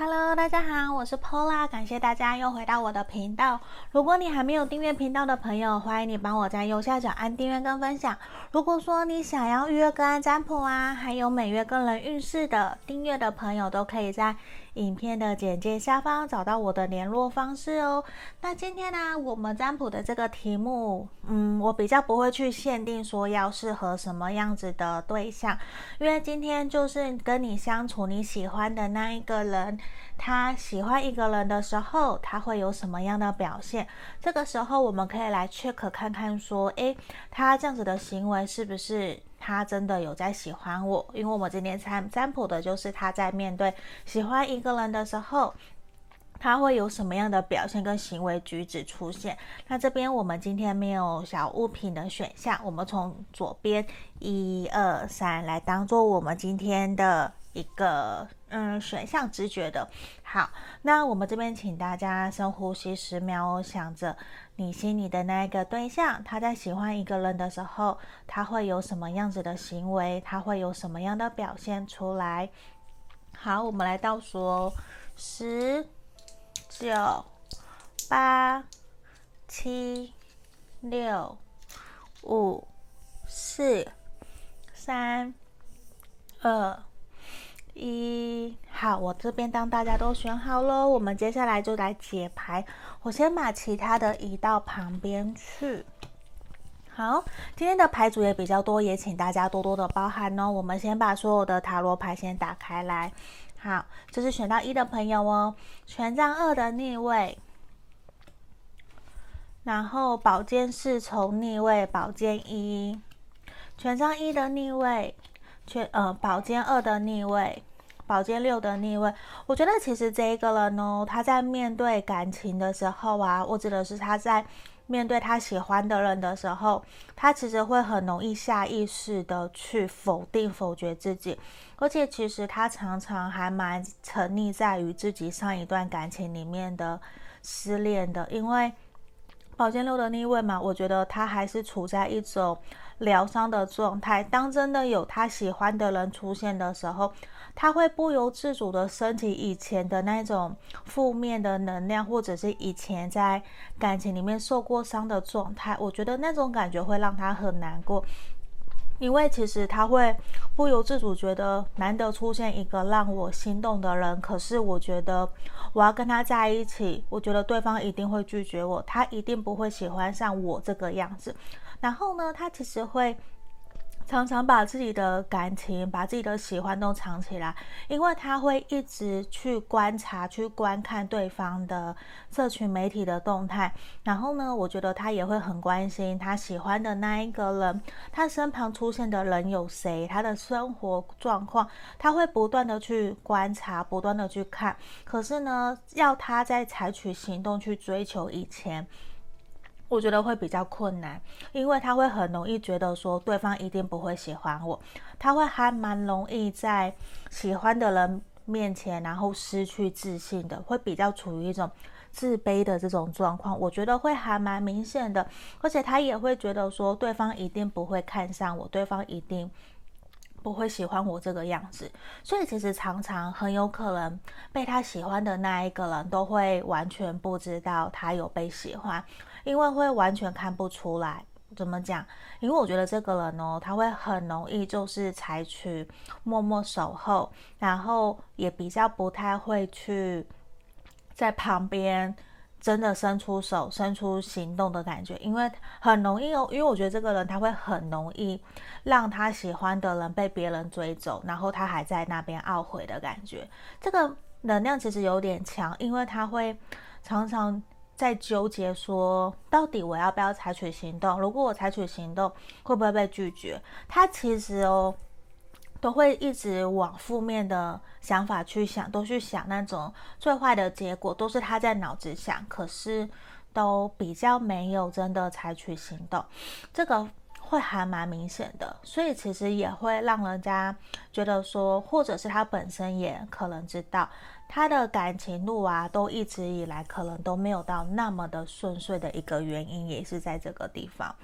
Hello，大家好，我是 Pola，感谢大家又回到我的频道。如果你还没有订阅频道的朋友，欢迎你帮我在右下角按订阅跟分享。如果说你想要预约个案占卜啊，还有每月个人运势的订阅的朋友，都可以在影片的简介下方找到我的联络方式哦。那今天呢，我们占卜的这个题目，嗯，我比较不会去限定说要适合什么样子的对象，因为今天就是跟你相处你喜欢的那一个人。他喜欢一个人的时候，他会有什么样的表现？这个时候，我们可以来 check 看看，说，诶，他这样子的行为是不是他真的有在喜欢我？因为我们今天占占卜的就是他在面对喜欢一个人的时候，他会有什么样的表现跟行为举止出现？那这边我们今天没有小物品的选项，我们从左边一二三来当做我们今天的。一个嗯选项直觉的，好，那我们这边请大家深呼吸十秒，想着你心里的那一个对象，他在喜欢一个人的时候，他会有什么样子的行为，他会有什么样的表现出来？好，我们来倒数，哦十、九、八、七、六、五、四、三、二。一好，我这边当大家都选好了，我们接下来就来解牌。我先把其他的移到旁边去。好，今天的牌组也比较多，也请大家多多的包涵哦。我们先把所有的塔罗牌先打开来。好，这是选到一的朋友哦，权杖二的逆位，然后宝剑侍从逆位，宝剑一，权杖一的逆位，权呃宝剑二的逆位。宝剑六的逆位，我觉得其实这一个人呢，他在面对感情的时候啊，我指的是他在面对他喜欢的人的时候，他其实会很容易下意识的去否定、否决自己，而且其实他常常还蛮沉溺在于自己上一段感情里面的失恋的，因为宝剑六的逆位嘛，我觉得他还是处在一种疗伤的状态。当真的有他喜欢的人出现的时候，他会不由自主的升起以前的那种负面的能量，或者是以前在感情里面受过伤的状态。我觉得那种感觉会让他很难过，因为其实他会不由自主觉得难得出现一个让我心动的人，可是我觉得我要跟他在一起，我觉得对方一定会拒绝我，他一定不会喜欢上我这个样子。然后呢，他其实会。常常把自己的感情、把自己的喜欢都藏起来，因为他会一直去观察、去观看对方的社群媒体的动态。然后呢，我觉得他也会很关心他喜欢的那一个人，他身旁出现的人有谁，他的生活状况，他会不断的去观察、不断的去看。可是呢，要他在采取行动去追求以前。我觉得会比较困难，因为他会很容易觉得说对方一定不会喜欢我，他会还蛮容易在喜欢的人面前，然后失去自信的，会比较处于一种自卑的这种状况。我觉得会还蛮明显的，而且他也会觉得说对方一定不会看上我，对方一定不会喜欢我这个样子，所以其实常常很有可能被他喜欢的那一个人都会完全不知道他有被喜欢。因为会完全看不出来，怎么讲？因为我觉得这个人哦，他会很容易就是采取默默守候，然后也比较不太会去在旁边真的伸出手、伸出行动的感觉，因为很容易哦。因为我觉得这个人他会很容易让他喜欢的人被别人追走，然后他还在那边懊悔的感觉。这个能量其实有点强，因为他会常常。在纠结说，到底我要不要采取行动？如果我采取行动，会不会被拒绝？他其实哦，都会一直往负面的想法去想，都去想那种最坏的结果，都是他在脑子想，可是都比较没有真的采取行动。这个会还蛮明显的，所以其实也会让人家觉得说，或者是他本身也可能知道。他的感情路啊，都一直以来可能都没有到那么的顺遂的一个原因，也是在这个地方。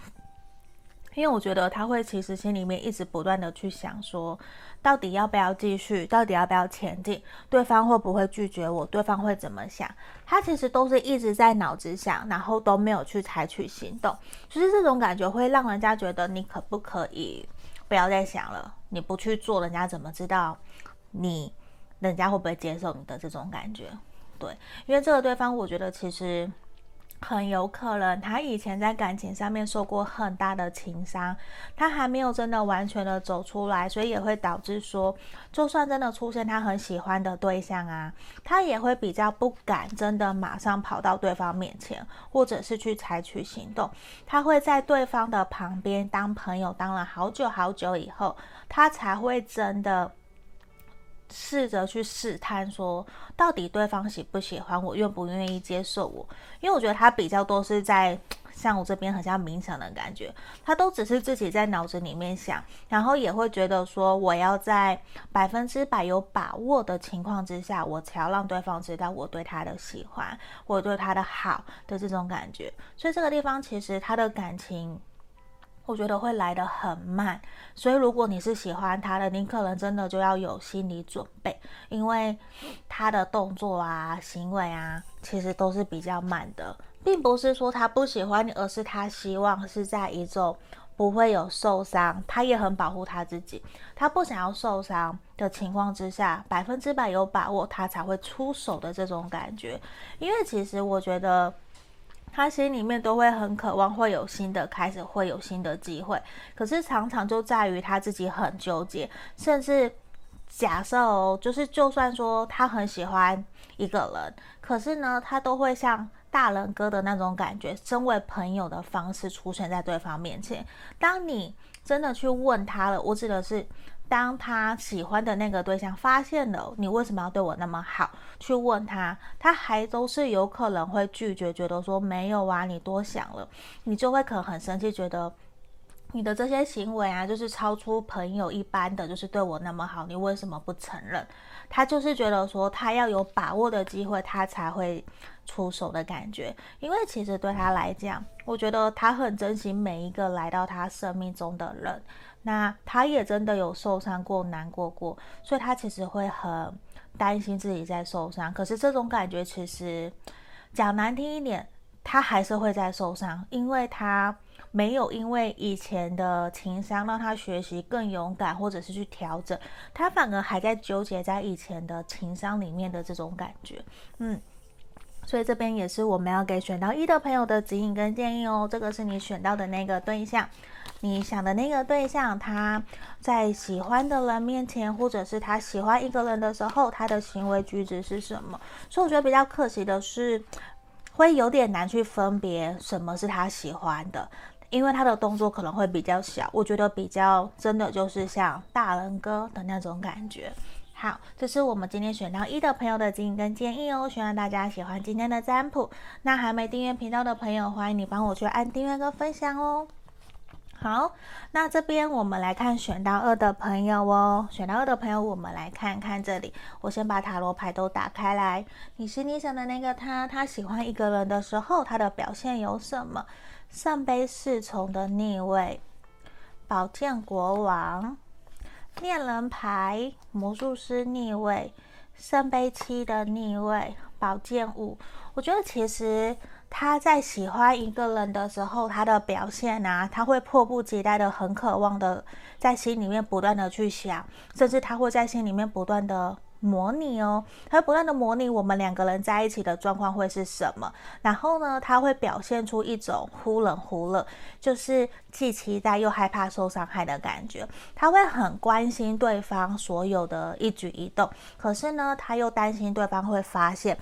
因为我觉得他会其实心里面一直不断的去想说，到底要不要继续，到底要不要前进，对方会不会拒绝我，对方会怎么想，他其实都是一直在脑子想，然后都没有去采取行动。其实这种感觉会让人家觉得你可不可以不要再想了，你不去做，人家怎么知道你，人家会不会接受你的这种感觉？对，因为这个对方，我觉得其实。很有可能他以前在感情上面受过很大的情伤，他还没有真的完全的走出来，所以也会导致说，就算真的出现他很喜欢的对象啊，他也会比较不敢真的马上跑到对方面前，或者是去采取行动。他会在对方的旁边当朋友，当了好久好久以后，他才会真的。试着去试探，说到底对方喜不喜欢我，愿不愿意接受我？因为我觉得他比较多是在像我这边很像冥想的感觉，他都只是自己在脑子里面想，然后也会觉得说我要在百分之百有把握的情况之下，我才要让对方知道我对他的喜欢，我对他的好的这种感觉。所以这个地方其实他的感情。我觉得会来得很慢，所以如果你是喜欢他的，你可能真的就要有心理准备，因为他的动作啊、行为啊，其实都是比较慢的，并不是说他不喜欢你，而是他希望是在一种不会有受伤，他也很保护他自己，他不想要受伤的情况之下，百分之百有把握他才会出手的这种感觉，因为其实我觉得。他心里面都会很渴望会有新的开始，会有新的机会，可是常常就在于他自己很纠结，甚至假设哦，就是就算说他很喜欢一个人，可是呢，他都会像大人哥的那种感觉，身为朋友的方式出现在对方面前。当你真的去问他了，我指的是。当他喜欢的那个对象发现了你为什么要对我那么好，去问他，他还都是有可能会拒绝，觉得说没有啊，你多想了，你就会可能很生气，觉得你的这些行为啊，就是超出朋友一般的，就是对我那么好，你为什么不承认？他就是觉得说他要有把握的机会，他才会出手的感觉，因为其实对他来讲，我觉得他很珍惜每一个来到他生命中的人。那他也真的有受伤过、难过过，所以他其实会很担心自己在受伤。可是这种感觉其实讲难听一点，他还是会在受伤，因为他没有因为以前的情商让他学习更勇敢，或者是去调整，他反而还在纠结在以前的情商里面的这种感觉。嗯，所以这边也是我们要给选到一的朋友的指引跟建议哦。这个是你选到的那个对象。你想的那个对象，他在喜欢的人面前，或者是他喜欢一个人的时候，他的行为举止是什么？所以我觉得比较可惜的是，会有点难去分别什么是他喜欢的，因为他的动作可能会比较小。我觉得比较真的就是像大人哥的那种感觉。好，这是我们今天选到一的朋友的指引跟建议哦，希望大家喜欢今天的占卜。那还没订阅频道的朋友，欢迎你帮我去按订阅跟分享哦。好，那这边我们来看选到二的朋友哦。选到二的朋友，我们来看看这里。我先把塔罗牌都打开来。你心里想的那个他，他喜欢一个人的时候，他的表现有什么？圣杯侍从的逆位，宝剑国王，恋人牌，魔术师逆位，圣杯七的逆位，宝剑五。我觉得其实。他在喜欢一个人的时候，他的表现啊，他会迫不及待的、很渴望的，在心里面不断的去想，甚至他会在心里面不断的模拟哦，他会不断的模拟我们两个人在一起的状况会是什么。然后呢，他会表现出一种忽冷忽热，就是既期待又害怕受伤害的感觉。他会很关心对方所有的一举一动，可是呢，他又担心对方会发现。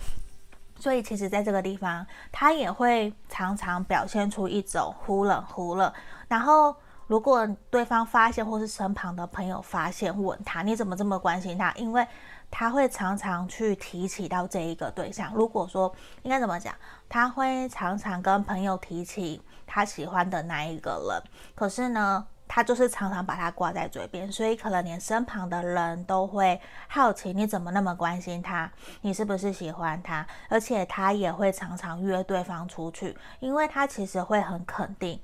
所以其实，在这个地方，他也会常常表现出一种忽冷忽热。然后，如果对方发现，或是身旁的朋友发现，问他你怎么这么关心他？因为他会常常去提起到这一个对象。如果说应该怎么讲，他会常常跟朋友提起他喜欢的那一个人。可是呢，他就是常常把他挂在嘴边，所以可能连身旁的人都会好奇你怎么那么关心他，你是不是喜欢他？而且他也会常常约对方出去，因为他其实会很肯定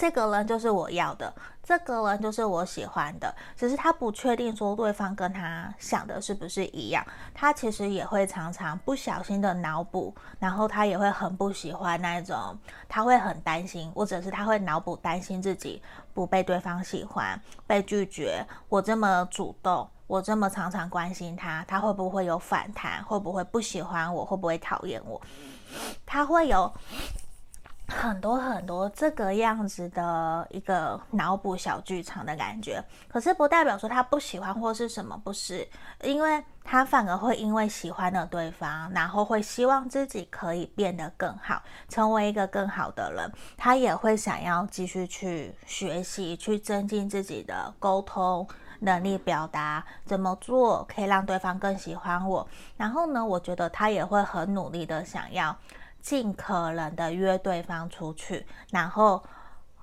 这个人就是我要的，这个人就是我喜欢的，只是他不确定说对方跟他想的是不是一样，他其实也会常常不小心的脑补，然后他也会很不喜欢那种，他会很担心，或者是他会脑补担心自己不被对方喜欢，被拒绝。我这么主动，我这么常常关心他，他会不会有反弹？会不会不喜欢我？会不会讨厌我？他会有。很多很多这个样子的一个脑补小剧场的感觉，可是不代表说他不喜欢或是什么，不是，因为他反而会因为喜欢了对方，然后会希望自己可以变得更好，成为一个更好的人，他也会想要继续去学习，去增进自己的沟通能力，表达怎么做可以让对方更喜欢我，然后呢，我觉得他也会很努力的想要。尽可能的约对方出去，然后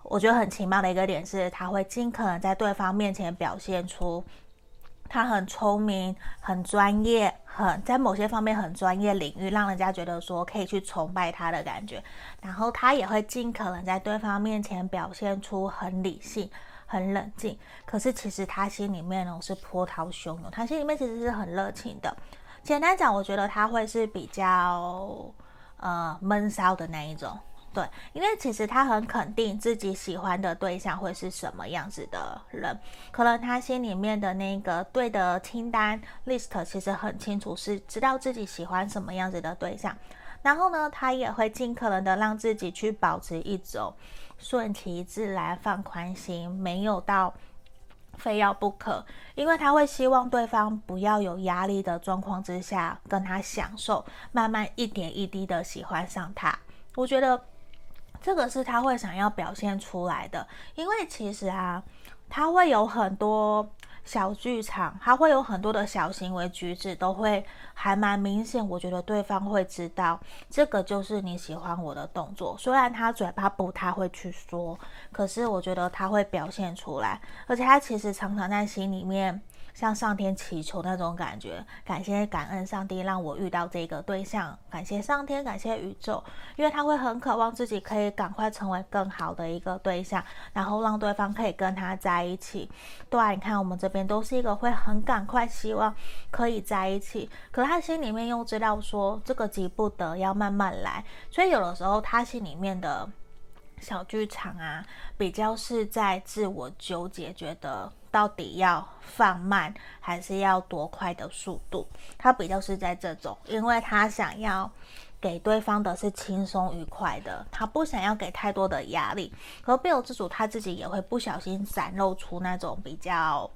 我觉得很奇妙的一个点是，他会尽可能在对方面前表现出他很聪明、很专业、很在某些方面很专业领域，让人家觉得说可以去崇拜他的感觉。然后他也会尽可能在对方面前表现出很理性、很冷静。可是其实他心里面呢是波涛汹涌，他心里面其实是很热情的。简单讲，我觉得他会是比较。呃，闷骚的那一种，对，因为其实他很肯定自己喜欢的对象会是什么样子的人，可能他心里面的那个对的清单 list 其实很清楚，是知道自己喜欢什么样子的对象，然后呢，他也会尽可能的让自己去保持一种顺其自然、放宽心，没有到。非要不可，因为他会希望对方不要有压力的状况之下跟他享受，慢慢一点一滴的喜欢上他。我觉得这个是他会想要表现出来的，因为其实啊，他会有很多。小剧场，他会有很多的小行为举止，都会还蛮明显。我觉得对方会知道，这个就是你喜欢我的动作。虽然他嘴巴不太会去说，可是我觉得他会表现出来，而且他其实常常在心里面。向上天祈求那种感觉，感谢感恩上帝让我遇到这个对象，感谢上天，感谢宇宙，因为他会很渴望自己可以赶快成为更好的一个对象，然后让对方可以跟他在一起。对啊，你看我们这边都是一个会很赶快希望可以在一起，可他心里面又知道说这个急不得，要慢慢来，所以有的时候他心里面的小剧场啊，比较是在自我纠结，觉得。到底要放慢还是要多快的速度？他比较是在这种，因为他想要给对方的是轻松愉快的，他不想要给太多的压力。可不由自主，他自己也会不小心展露出那种比较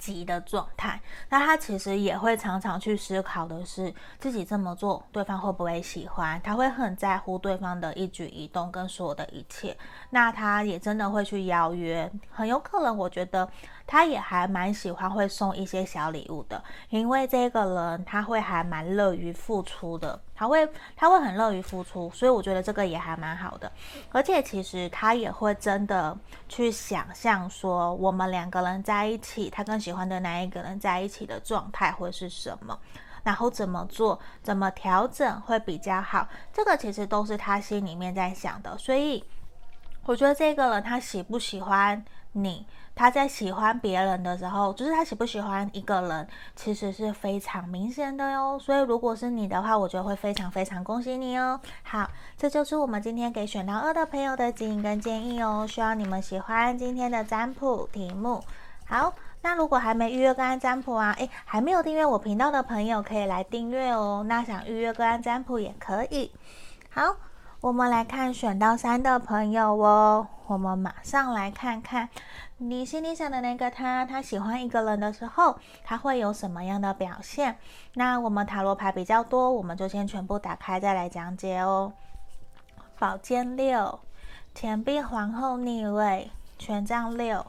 急的状态，那他其实也会常常去思考的是，自己这么做，对方会不会喜欢？他会很在乎对方的一举一动跟所有的一切。那他也真的会去邀约，很有可能，我觉得。他也还蛮喜欢会送一些小礼物的，因为这个人他会还蛮乐于付出的，他会他会很乐于付出，所以我觉得这个也还蛮好的。而且其实他也会真的去想象说，我们两个人在一起，他更喜欢的那一个人在一起的状态会是什么，然后怎么做，怎么调整会比较好，这个其实都是他心里面在想的。所以我觉得这个人他喜不喜欢你？他在喜欢别人的时候，就是他喜不喜欢一个人，其实是非常明显的哟。所以如果是你的话，我觉得会非常非常恭喜你哦。好，这就是我们今天给选到二的朋友的指引跟建议哦。希望你们喜欢今天的占卜题目。好，那如果还没预约个案占卜啊，诶，还没有订阅我频道的朋友可以来订阅哦。那想预约个案占卜也可以。好，我们来看选到三的朋友哦。我们马上来看看。你心里想的那个他，他喜欢一个人的时候，他会有什么样的表现？那我们塔罗牌比较多，我们就先全部打开再来讲解哦。宝剑六，钱币皇后逆位，权杖六，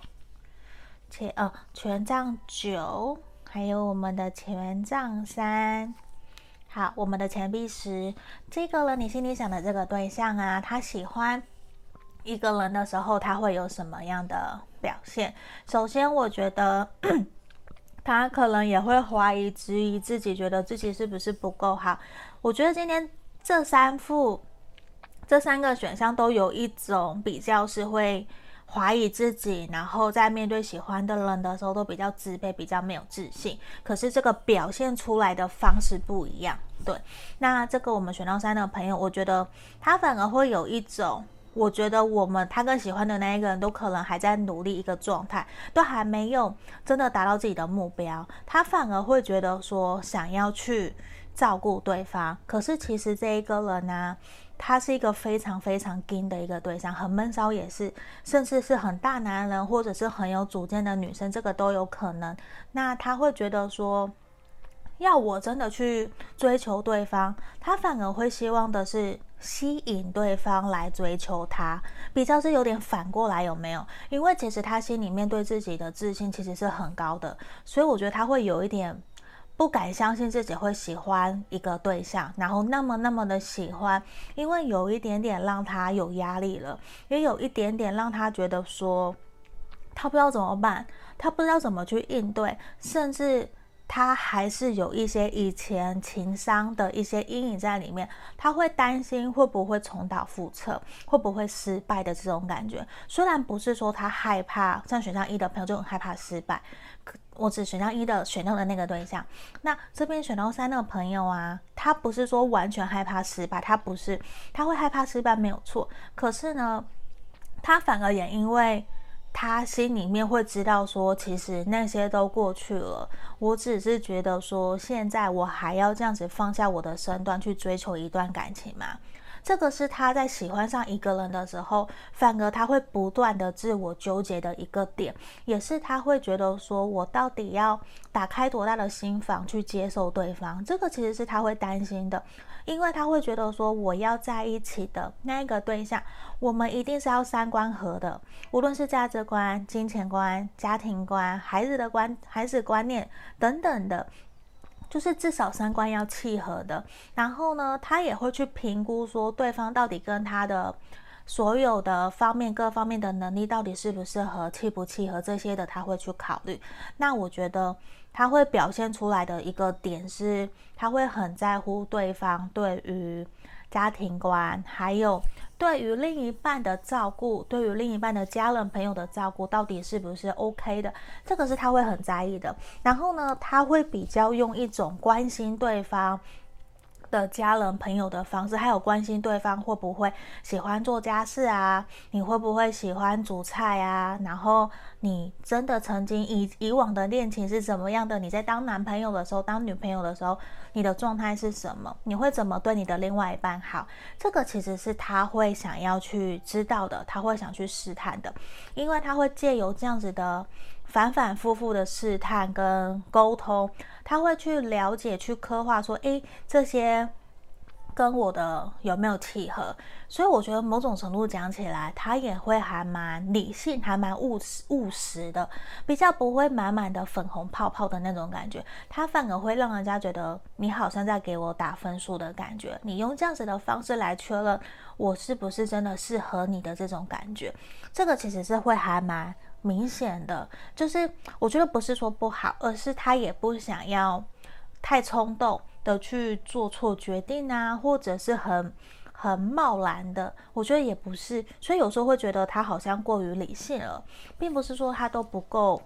钱呃权杖九，还有我们的权杖三。好，我们的钱币十，这个人你心里想的这个对象啊，他喜欢一个人的时候，他会有什么样的？表现，首先我觉得 他可能也会怀疑、质疑自己，觉得自己是不是不够好。我觉得今天这三副这三个选项都有一种比较是会怀疑自己，然后在面对喜欢的人的时候都比较自卑，比较没有自信。可是这个表现出来的方式不一样。对，那这个我们选到三的朋友，我觉得他反而会有一种。我觉得我们他更喜欢的那一个人都可能还在努力一个状态，都还没有真的达到自己的目标，他反而会觉得说想要去照顾对方。可是其实这一个人呢、他是一个非常非常硬的一个对象，很闷骚也是，甚至是很大男人或者是很有主见的女生，这个都有可能。那他会觉得说。要我真的去追求对方，他反而会希望的是吸引对方来追求他，比较是有点反过来，有没有？因为其实他心里面对自己的自信其实是很高的，所以我觉得他会有一点不敢相信自己会喜欢一个对象，然后那么那么的喜欢，因为有一点点让他有压力了，也有一点点让他觉得说他不知道怎么办，他不知道怎么去应对，甚至。他还是有一些以前情商的一些阴影在里面，他会担心会不会重蹈覆辙，会不会失败的这种感觉。虽然不是说他害怕，像选项一的朋友就很害怕失败，我只选到一的选到的那个对象。那这边选到三的朋友啊，他不是说完全害怕失败，他不是，他会害怕失败没有错，可是呢，他反而也因为。他心里面会知道说，其实那些都过去了。我只是觉得说，现在我还要这样子放下我的身段去追求一段感情吗？这个是他在喜欢上一个人的时候，反而他会不断的自我纠结的一个点，也是他会觉得说，我到底要打开多大的心房去接受对方？这个其实是他会担心的。因为他会觉得说，我要在一起的那一个对象，我们一定是要三观合的，无论是价值观、金钱观、家庭观、孩子的观、孩子观念等等的，就是至少三观要契合的。然后呢，他也会去评估说，对方到底跟他的所有的方面、各方面的能力到底适不适合、契不契合这些的，他会去考虑。那我觉得。他会表现出来的一个点是，他会很在乎对方对于家庭观，还有对于另一半的照顾，对于另一半的家人朋友的照顾，到底是不是 OK 的？这个是他会很在意的。然后呢，他会比较用一种关心对方。的家人朋友的方式，还有关心对方会不会喜欢做家事啊？你会不会喜欢煮菜啊？然后你真的曾经以以往的恋情是怎么样的？你在当男朋友的时候，当女朋友的时候，你的状态是什么？你会怎么对你的另外一半好？这个其实是他会想要去知道的，他会想去试探的，因为他会借由这样子的。反反复复的试探跟沟通，他会去了解、去刻画，说，诶，这些跟我的有没有契合？所以我觉得某种程度讲起来，他也会还蛮理性，还蛮务实、务实的，比较不会满满的粉红泡泡的那种感觉。他反而会让人家觉得你好像在给我打分数的感觉。你用这样子的方式来确认我是不是真的适合你的这种感觉，这个其实是会还蛮。明显的就是，我觉得不是说不好，而是他也不想要太冲动的去做错决定啊，或者是很很贸然的，我觉得也不是。所以有时候会觉得他好像过于理性了，并不是说他都不够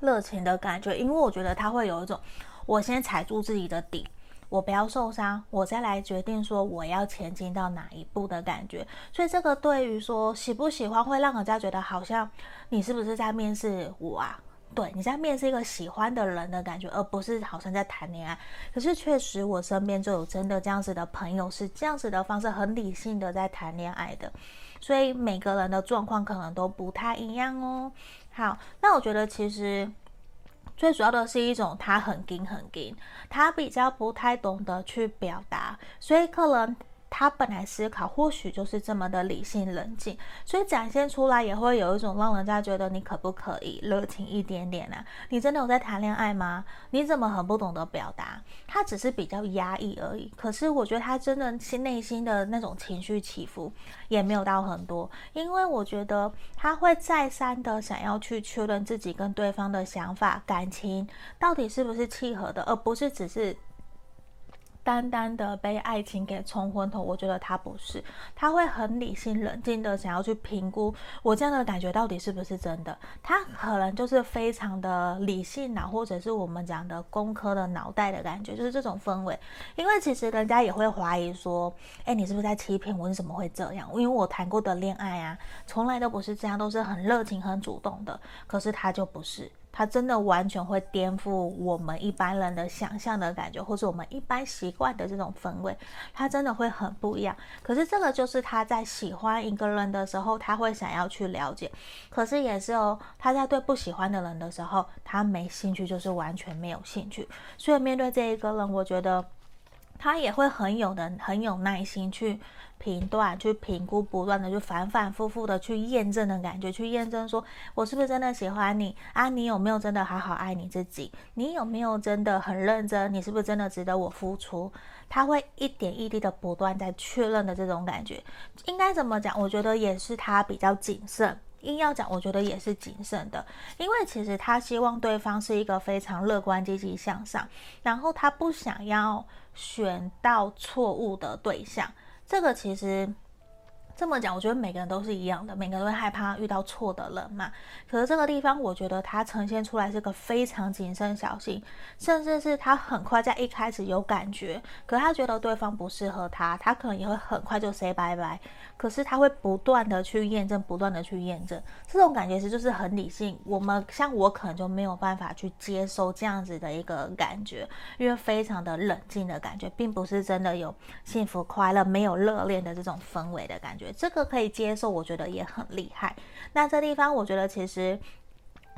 热情的感觉，因为我觉得他会有一种，我先踩住自己的底。我不要受伤，我再来决定说我要前进到哪一步的感觉。所以这个对于说喜不喜欢，会让人家觉得好像你是不是在面试我啊？对，你在面试一个喜欢的人的感觉，而不是好像在谈恋爱。可是确实我身边就有真的这样子的朋友，是这样子的方式，很理性的在谈恋爱的。所以每个人的状况可能都不太一样哦。好，那我觉得其实。最主要的是一种他很紧很紧，他比较不太懂得去表达，所以可能。他本来思考或许就是这么的理性冷静，所以展现出来也会有一种让人家觉得你可不可以热情一点点呢、啊？你真的有在谈恋爱吗？你怎么很不懂得表达？他只是比较压抑而已。可是我觉得他真的心内心的那种情绪起伏也没有到很多，因为我觉得他会再三的想要去确认自己跟对方的想法、感情到底是不是契合的，而不是只是。单单的被爱情给冲昏头，我觉得他不是，他会很理性冷静的想要去评估我这样的感觉到底是不是真的。他可能就是非常的理性脑，或者是我们讲的工科的脑袋的感觉，就是这种氛围。因为其实人家也会怀疑说，哎，你是不是在欺骗我？你怎么会这样？因为我谈过的恋爱啊，从来都不是这样，都是很热情、很主动的。可是他就不是。他真的完全会颠覆我们一般人的想象的感觉，或是我们一般习惯的这种氛围，它真的会很不一样。可是这个就是他在喜欢一个人的时候，他会想要去了解。可是也是哦，他在对不喜欢的人的时候，他没兴趣，就是完全没有兴趣。所以面对这一个人，我觉得他也会很有的，很有耐心去。评断、去评估，不断的去反反复复的去验证的感觉，去验证说我是不是真的喜欢你啊？你有没有真的好好爱你自己？你有没有真的很认真？你是不是真的值得我付出？他会一点一滴的不断在确认的这种感觉，应该怎么讲？我觉得也是他比较谨慎。硬要讲，我觉得也是谨慎的，因为其实他希望对方是一个非常乐观、积极向上，然后他不想要选到错误的对象。这个其实这么讲，我觉得每个人都是一样的，每个人都会害怕遇到错的人嘛。可是这个地方，我觉得他呈现出来是个非常谨慎小心，甚至是他很快在一开始有感觉，可他觉得对方不适合他，他可能也会很快就 say 拜拜。可是他会不断的去验证，不断的去验证，这种感觉其实就是很理性。我们像我可能就没有办法去接受这样子的一个感觉，因为非常的冷静的感觉，并不是真的有幸福快乐、没有热恋的这种氛围的感觉。这个可以接受，我觉得也很厉害。那这地方我觉得其实。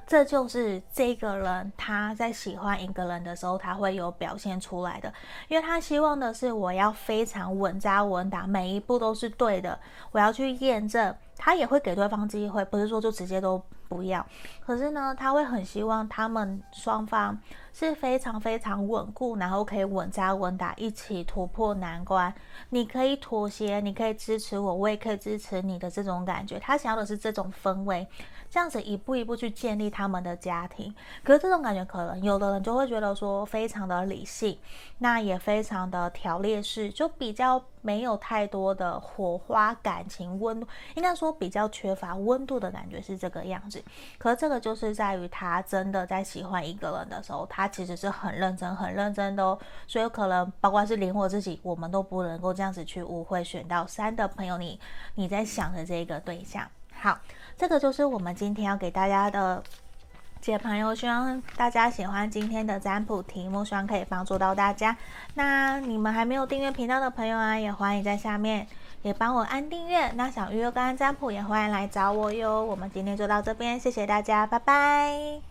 这就是这个人他在喜欢一个人的时候，他会有表现出来的，因为他希望的是我要非常稳扎稳打，每一步都是对的，我要去验证。他也会给对方机会，不是说就直接都不要。可是呢，他会很希望他们双方是非常非常稳固，然后可以稳扎稳打，一起突破难关。你可以妥协，你可以支持我，我也可以支持你的这种感觉。他想要的是这种氛围，这样子一步一步去建立他们的家庭。可是这种感觉，可能有的人就会觉得说非常的理性，那也非常的条列式，就比较没有太多的火花、感情、温度，应该说。比较缺乏温度的感觉是这个样子，可是这个就是在于他真的在喜欢一个人的时候，他其实是很认真、很认真的哦。所以可能包括是连我自己，我们都不能够这样子去误会选到三的朋友你，你你在想的这个对象。好，这个就是我们今天要给大家的解朋友。希望大家喜欢今天的占卜题目，希望可以帮助到大家。那你们还没有订阅频道的朋友啊，也欢迎在下面。也帮我按订阅，那想预约个人占卜也欢迎来找我哟。我们今天就到这边，谢谢大家，拜拜。